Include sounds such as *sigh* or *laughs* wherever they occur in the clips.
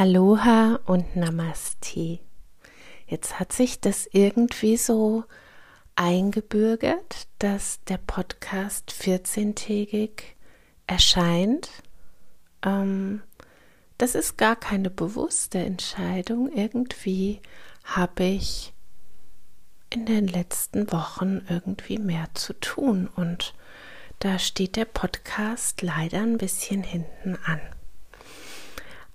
Aloha und Namaste. Jetzt hat sich das irgendwie so eingebürgert, dass der Podcast 14-tägig erscheint. Ähm, das ist gar keine bewusste Entscheidung. Irgendwie habe ich in den letzten Wochen irgendwie mehr zu tun und da steht der Podcast leider ein bisschen hinten an.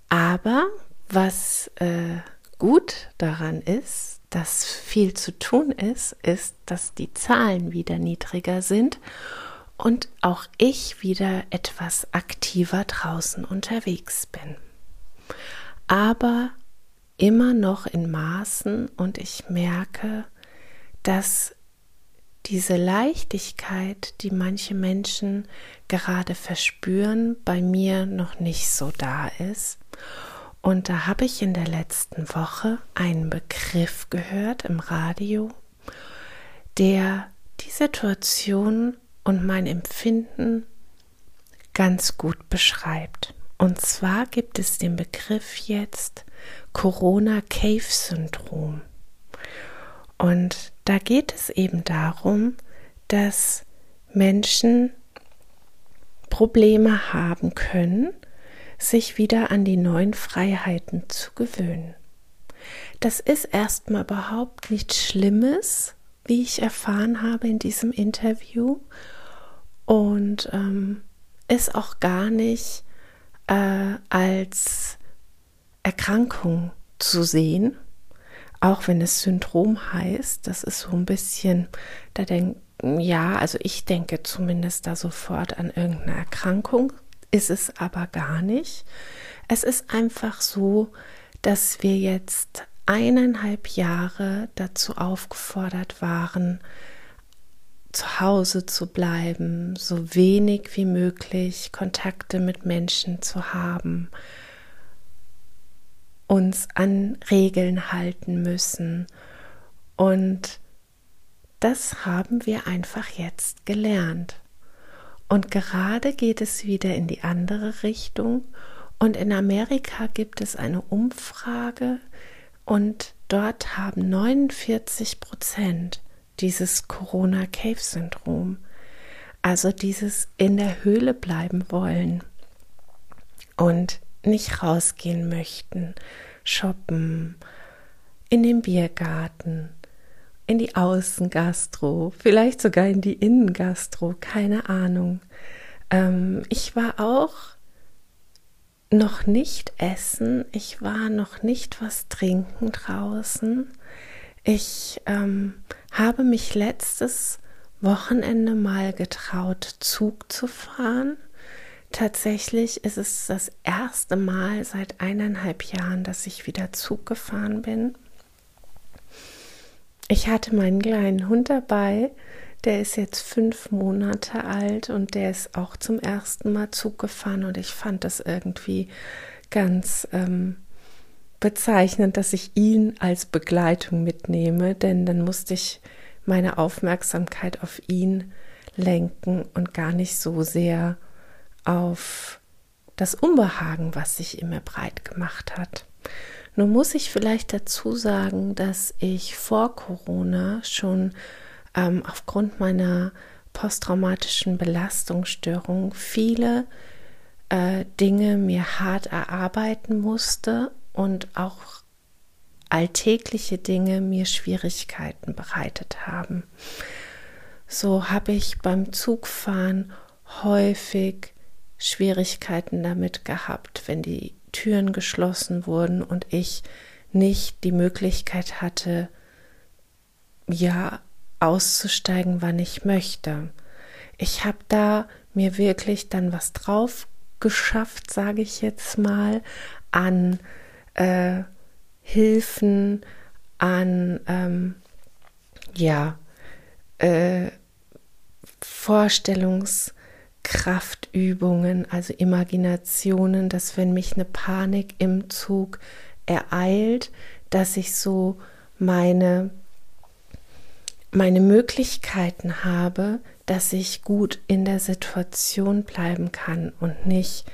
Aber was äh, gut daran ist, dass viel zu tun ist, ist, dass die Zahlen wieder niedriger sind und auch ich wieder etwas aktiver draußen unterwegs bin. Aber immer noch in Maßen und ich merke, dass diese Leichtigkeit, die manche Menschen gerade verspüren, bei mir noch nicht so da ist. Und da habe ich in der letzten Woche einen Begriff gehört im Radio, der die Situation und mein Empfinden ganz gut beschreibt. Und zwar gibt es den Begriff jetzt Corona Cave Syndrom. Und da geht es eben darum, dass Menschen Probleme haben können, sich wieder an die neuen Freiheiten zu gewöhnen. Das ist erstmal überhaupt nichts Schlimmes, wie ich erfahren habe in diesem Interview. Und ähm, ist auch gar nicht äh, als Erkrankung zu sehen, auch wenn es Syndrom heißt, das ist so ein bisschen, da denkt, ja, also ich denke zumindest da sofort an irgendeine Erkrankung, ist es aber gar nicht. Es ist einfach so, dass wir jetzt eineinhalb Jahre dazu aufgefordert waren, zu Hause zu bleiben, so wenig wie möglich Kontakte mit Menschen zu haben, uns an Regeln halten müssen. Und das haben wir einfach jetzt gelernt. Und gerade geht es wieder in die andere Richtung. Und in Amerika gibt es eine Umfrage und dort haben 49 Prozent dieses Corona Cave Syndrom, also dieses in der Höhle bleiben wollen und nicht rausgehen möchten, shoppen, in den Biergarten, in die Außengastro, vielleicht sogar in die Innengastro, keine Ahnung. Ähm, ich war auch noch nicht essen, ich war noch nicht was trinken draußen. Ich ähm, habe mich letztes Wochenende mal getraut, Zug zu fahren Tatsächlich ist es das erste Mal seit eineinhalb Jahren, dass ich wieder Zug gefahren bin. Ich hatte meinen kleinen Hund dabei, der ist jetzt fünf Monate alt und der ist auch zum ersten Mal Zug gefahren und ich fand das irgendwie ganz ähm, bezeichnend, dass ich ihn als Begleitung mitnehme, denn dann musste ich meine Aufmerksamkeit auf ihn lenken und gar nicht so sehr auf das Unbehagen, was sich immer breit gemacht hat. Nun muss ich vielleicht dazu sagen, dass ich vor Corona schon ähm, aufgrund meiner posttraumatischen Belastungsstörung viele äh, Dinge mir hart erarbeiten musste und auch alltägliche Dinge mir Schwierigkeiten bereitet haben. So habe ich beim Zugfahren häufig Schwierigkeiten damit gehabt, wenn die Türen geschlossen wurden und ich nicht die Möglichkeit hatte, ja, auszusteigen, wann ich möchte. Ich habe da mir wirklich dann was drauf geschafft, sage ich jetzt mal, an äh, Hilfen, an ähm, ja, äh, Vorstellungs- Kraftübungen, also Imaginationen, dass wenn mich eine Panik im Zug ereilt, dass ich so meine meine Möglichkeiten habe, dass ich gut in der Situation bleiben kann und nicht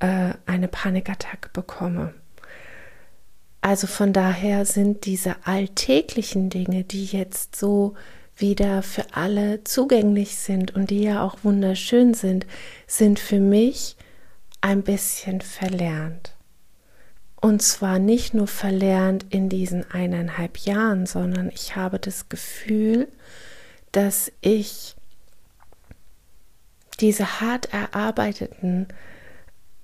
äh, eine Panikattacke bekomme. Also von daher sind diese alltäglichen Dinge, die jetzt so wieder für alle zugänglich sind und die ja auch wunderschön sind, sind für mich ein bisschen verlernt. Und zwar nicht nur verlernt in diesen eineinhalb Jahren, sondern ich habe das Gefühl, dass ich diese hart erarbeiteten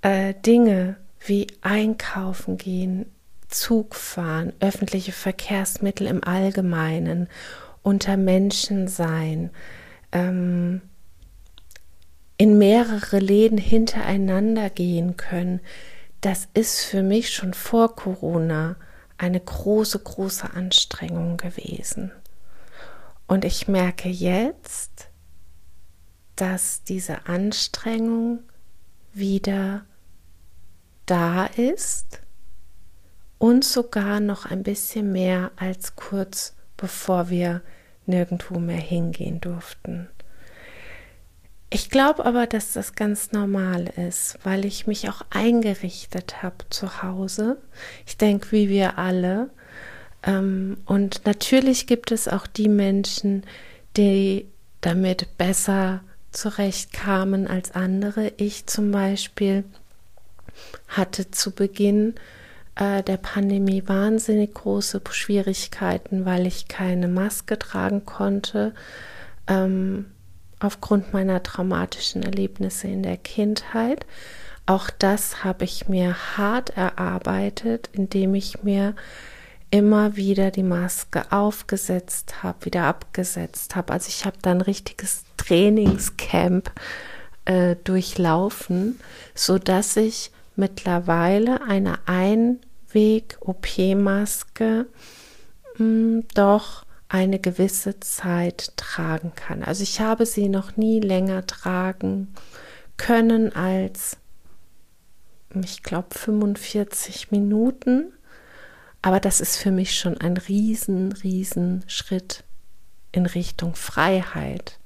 äh, Dinge wie einkaufen gehen, Zug fahren, öffentliche Verkehrsmittel im Allgemeinen, unter Menschen sein, ähm, in mehrere Läden hintereinander gehen können, das ist für mich schon vor Corona eine große, große Anstrengung gewesen. Und ich merke jetzt, dass diese Anstrengung wieder da ist und sogar noch ein bisschen mehr als kurz bevor wir nirgendwo mehr hingehen durften. Ich glaube aber, dass das ganz normal ist, weil ich mich auch eingerichtet habe zu Hause. Ich denke, wie wir alle. Ähm, und natürlich gibt es auch die Menschen, die damit besser zurechtkamen als andere. Ich zum Beispiel hatte zu Beginn äh, der Pandemie wahnsinnig große Schwierigkeiten, weil ich keine Maske tragen konnte. Ähm, aufgrund meiner traumatischen Erlebnisse in der Kindheit. Auch das habe ich mir hart erarbeitet, indem ich mir immer wieder die Maske aufgesetzt habe, wieder abgesetzt habe. Also ich habe da ein richtiges Trainingscamp äh, durchlaufen, so dass ich mittlerweile eine Einweg-OP-Maske hm, doch eine gewisse Zeit tragen kann. Also ich habe sie noch nie länger tragen können als, ich glaube, 45 Minuten. Aber das ist für mich schon ein riesen, riesen Schritt in Richtung Freiheit.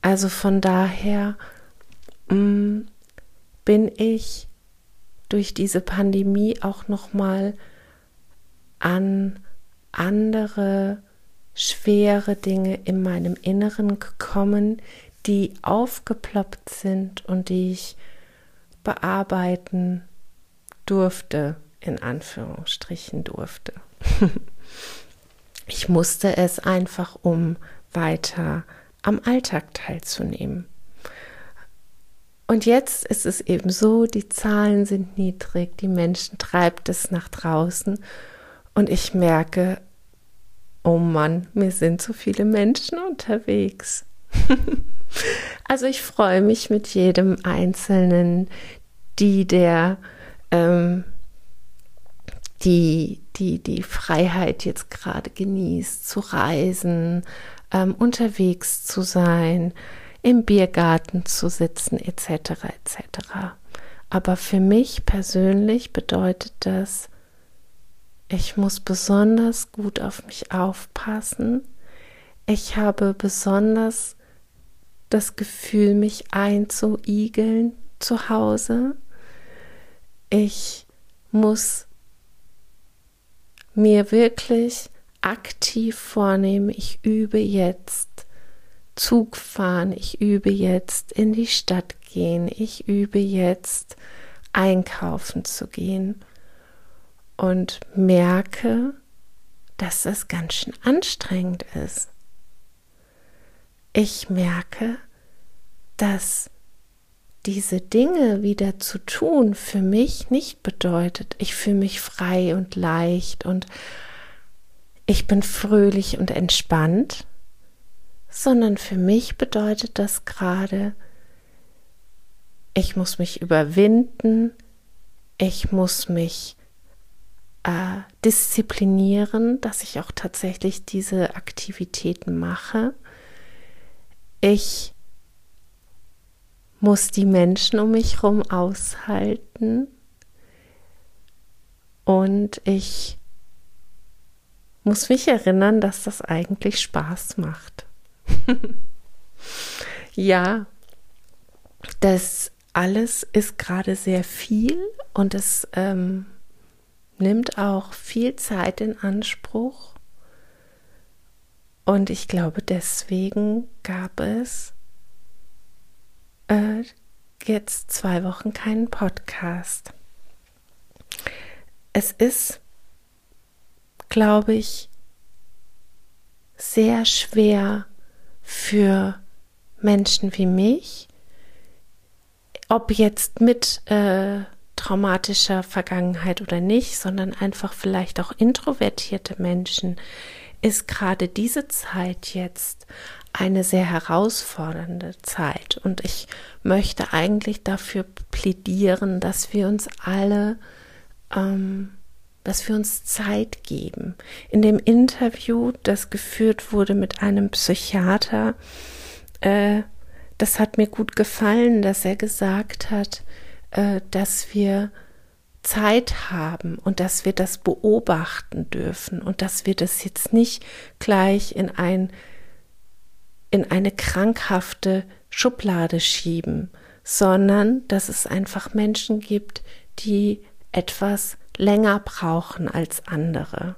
Also von daher mh, mm, bin ich durch diese Pandemie auch noch mal an andere schwere Dinge in meinem Inneren gekommen, die aufgeploppt sind und die ich bearbeiten durfte, in Anführungsstrichen durfte. *laughs* ich musste es einfach, um weiter am Alltag teilzunehmen. Und jetzt ist es eben so, die Zahlen sind niedrig, die Menschen treibt es nach draußen und ich merke, oh Mann, mir sind so viele Menschen unterwegs. *laughs* also ich freue mich mit jedem Einzelnen, die der ähm, die, die, die Freiheit jetzt gerade genießt, zu reisen, ähm, unterwegs zu sein, im Biergarten zu sitzen, etc. etc. Aber für mich persönlich bedeutet das, ich muss besonders gut auf mich aufpassen. Ich habe besonders das Gefühl, mich einzuigeln zu Hause. Ich muss mir wirklich aktiv vornehmen, ich übe jetzt Zug fahren, ich übe jetzt in die Stadt gehen, ich übe jetzt einkaufen zu gehen und merke, dass das ganz schön anstrengend ist. Ich merke, dass diese Dinge wieder zu tun für mich nicht bedeutet, ich fühle mich frei und leicht und ich bin fröhlich und entspannt, sondern für mich bedeutet das gerade, ich muss mich überwinden, ich muss mich äh, disziplinieren, dass ich auch tatsächlich diese Aktivitäten mache. Ich muss die Menschen um mich herum aushalten und ich muss mich erinnern, dass das eigentlich Spaß macht. *laughs* ja, das alles ist gerade sehr viel und es ähm, nimmt auch viel Zeit in Anspruch. Und ich glaube, deswegen gab es äh, jetzt zwei Wochen keinen Podcast. Es ist, glaube ich, sehr schwer für Menschen wie mich, ob jetzt mit äh, traumatischer Vergangenheit oder nicht, sondern einfach vielleicht auch introvertierte Menschen, ist gerade diese Zeit jetzt eine sehr herausfordernde Zeit. Und ich möchte eigentlich dafür plädieren, dass wir uns alle, ähm, dass wir uns Zeit geben. In dem Interview, das geführt wurde mit einem Psychiater, äh, das hat mir gut gefallen, dass er gesagt hat, äh, dass wir Zeit haben und dass wir das beobachten dürfen und dass wir das jetzt nicht gleich in ein in eine krankhafte Schublade schieben, sondern dass es einfach Menschen gibt, die etwas länger brauchen als andere.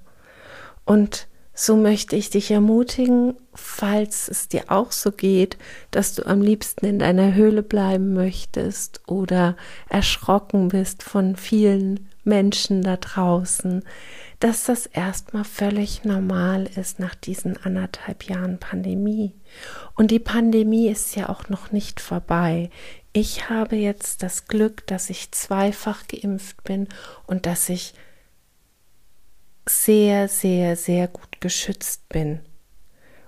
Und so möchte ich dich ermutigen, falls es dir auch so geht, dass du am liebsten in deiner Höhle bleiben möchtest oder erschrocken bist von vielen Menschen da draußen, dass das erstmal völlig normal ist nach diesen anderthalb Jahren Pandemie. Und die Pandemie ist ja auch noch nicht vorbei. Ich habe jetzt das Glück, dass ich zweifach geimpft bin und dass ich sehr, sehr, sehr gut geschützt bin.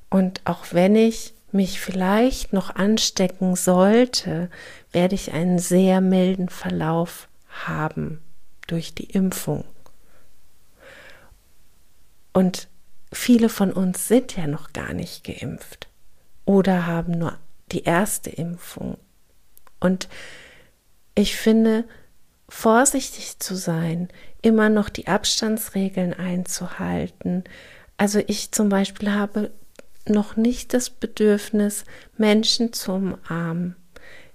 Und auch wenn ich mich vielleicht noch anstecken sollte, werde ich einen sehr milden Verlauf haben durch die Impfung. Und viele von uns sind ja noch gar nicht geimpft oder haben nur die erste Impfung. Und ich finde, vorsichtig zu sein, immer noch die Abstandsregeln einzuhalten. Also ich zum Beispiel habe noch nicht das Bedürfnis, Menschen zu umarmen.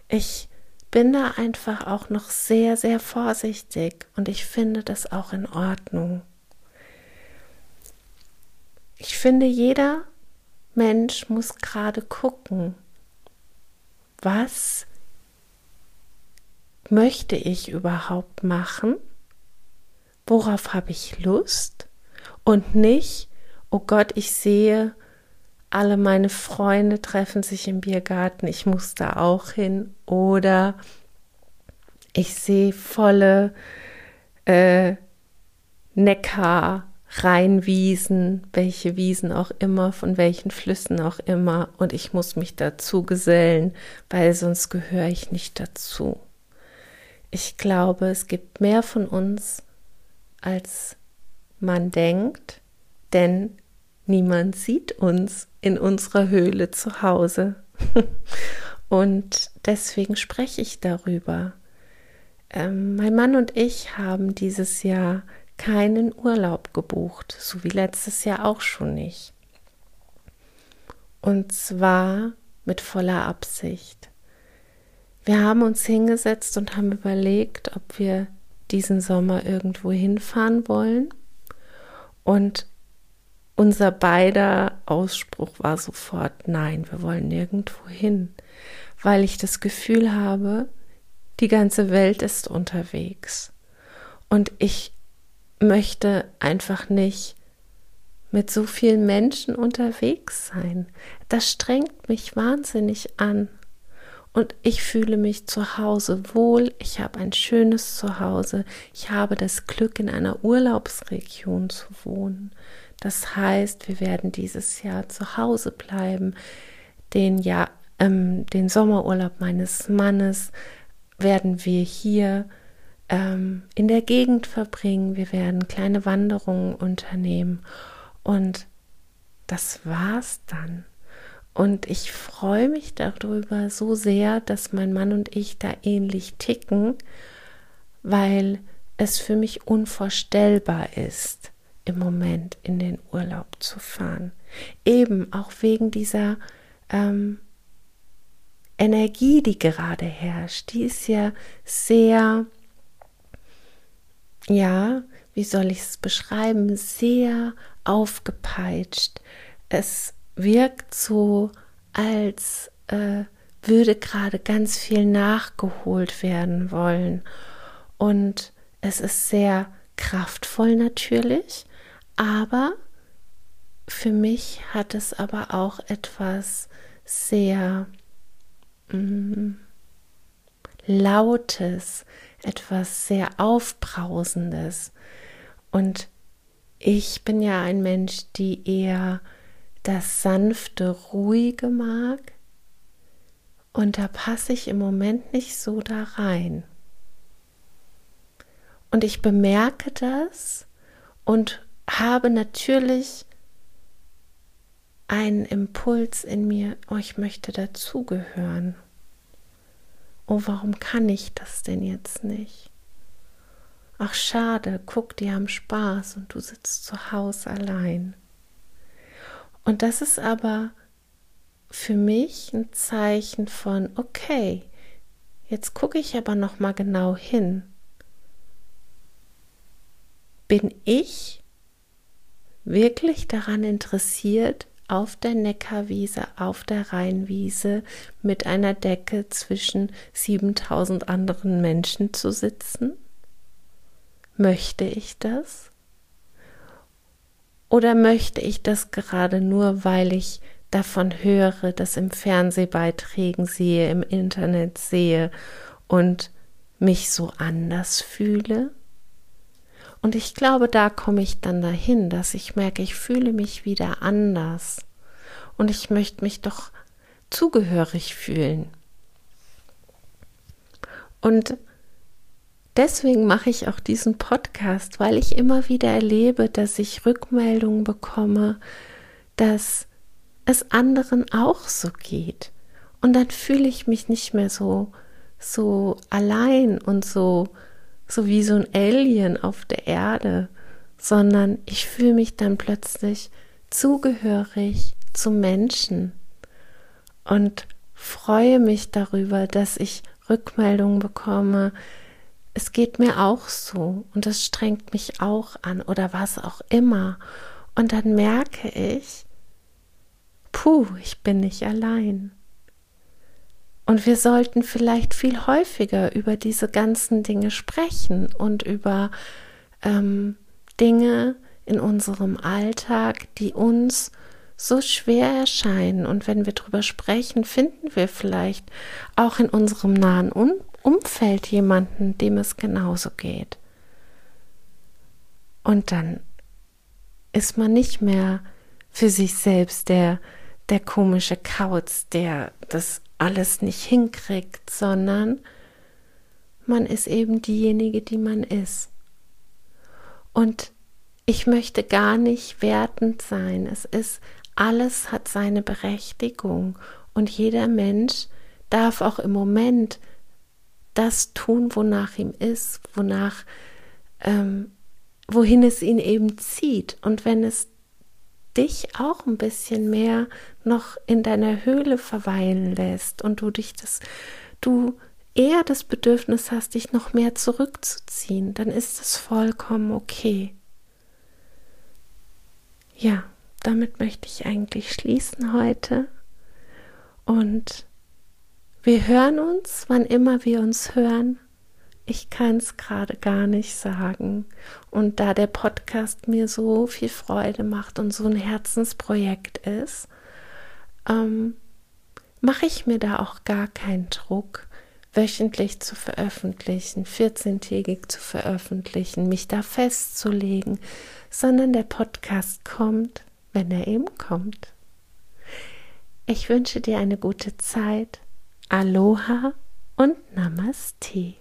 Ich bin da einfach auch noch sehr, sehr vorsichtig und ich finde das auch in Ordnung. Ich finde, jeder Mensch muss gerade gucken, was möchte ich überhaupt machen? Worauf habe ich Lust? Und nicht, oh Gott, ich sehe, alle meine Freunde treffen sich im Biergarten, ich muss da auch hin. Oder ich sehe volle äh, Neckar, Rheinwiesen, welche Wiesen auch immer, von welchen Flüssen auch immer, und ich muss mich dazu gesellen, weil sonst gehöre ich nicht dazu. Ich glaube, es gibt mehr von uns, als man denkt, denn niemand sieht uns in unserer Höhle zu Hause. *laughs* und deswegen spreche ich darüber. Ähm, mein Mann und ich haben dieses Jahr keinen Urlaub gebucht, so wie letztes Jahr auch schon nicht. Und zwar mit voller Absicht. Wir haben uns hingesetzt und haben überlegt, ob wir diesen Sommer irgendwo hinfahren wollen. Und unser beider Ausspruch war sofort, nein, wir wollen nirgendwo hin, weil ich das Gefühl habe, die ganze Welt ist unterwegs. Und ich möchte einfach nicht mit so vielen Menschen unterwegs sein. Das strengt mich wahnsinnig an. Und ich fühle mich zu Hause wohl, ich habe ein schönes Zuhause, ich habe das Glück, in einer Urlaubsregion zu wohnen. Das heißt, wir werden dieses Jahr zu Hause bleiben. Den, Jahr, ähm, den Sommerurlaub meines Mannes werden wir hier ähm, in der Gegend verbringen. Wir werden kleine Wanderungen unternehmen. Und das war's dann. Und ich freue mich darüber so sehr, dass mein Mann und ich da ähnlich ticken, weil es für mich unvorstellbar ist, im Moment in den Urlaub zu fahren. Eben auch wegen dieser ähm, Energie, die gerade herrscht. Die ist ja sehr, ja, wie soll ich es beschreiben, sehr aufgepeitscht. Es wirkt so, als äh, würde gerade ganz viel nachgeholt werden wollen. Und es ist sehr kraftvoll natürlich, aber für mich hat es aber auch etwas sehr mm, Lautes, etwas sehr Aufbrausendes. Und ich bin ja ein Mensch, die eher das sanfte, ruhige mag. Und da passe ich im Moment nicht so da rein. Und ich bemerke das und habe natürlich einen Impuls in mir, oh, ich möchte dazugehören. Oh, warum kann ich das denn jetzt nicht? Ach schade, guck, die haben Spaß und du sitzt zu Hause allein. Und das ist aber für mich ein Zeichen von okay, jetzt gucke ich aber noch mal genau hin. Bin ich wirklich daran interessiert, auf der Neckarwiese, auf der Rheinwiese mit einer Decke zwischen 7000 anderen Menschen zu sitzen? Möchte ich das? Oder möchte ich das gerade nur, weil ich davon höre, das im Fernsehbeiträgen sehe, im Internet sehe und mich so anders fühle? Und ich glaube, da komme ich dann dahin, dass ich merke, ich fühle mich wieder anders. Und ich möchte mich doch zugehörig fühlen. Und deswegen mache ich auch diesen Podcast, weil ich immer wieder erlebe, dass ich Rückmeldungen bekomme, dass es anderen auch so geht. Und dann fühle ich mich nicht mehr so, so allein und so so wie so ein Alien auf der Erde, sondern ich fühle mich dann plötzlich zugehörig zu Menschen und freue mich darüber, dass ich Rückmeldungen bekomme. Es geht mir auch so und es strengt mich auch an oder was auch immer. Und dann merke ich, puh, ich bin nicht allein. Und wir sollten vielleicht viel häufiger über diese ganzen Dinge sprechen und über ähm, Dinge in unserem Alltag, die uns so schwer erscheinen. Und wenn wir darüber sprechen, finden wir vielleicht auch in unserem nahen um Umfeld jemanden, dem es genauso geht. Und dann ist man nicht mehr für sich selbst der, der komische Kauz, der das alles nicht hinkriegt, sondern man ist eben diejenige, die man ist. Und ich möchte gar nicht wertend sein. Es ist, alles hat seine Berechtigung und jeder Mensch darf auch im Moment das tun, wonach ihm ist, wonach, ähm, wohin es ihn eben zieht. Und wenn es dich auch ein bisschen mehr noch in deiner Höhle verweilen lässt und du dich das, du eher das Bedürfnis hast, dich noch mehr zurückzuziehen, dann ist es vollkommen okay. Ja, damit möchte ich eigentlich schließen heute. Und wir hören uns, wann immer wir uns hören. Ich kann es gerade gar nicht sagen. Und da der Podcast mir so viel Freude macht und so ein Herzensprojekt ist, ähm, mache ich mir da auch gar keinen Druck, wöchentlich zu veröffentlichen, 14-tägig zu veröffentlichen, mich da festzulegen, sondern der Podcast kommt, wenn er eben kommt. Ich wünsche dir eine gute Zeit. Aloha und Namaste.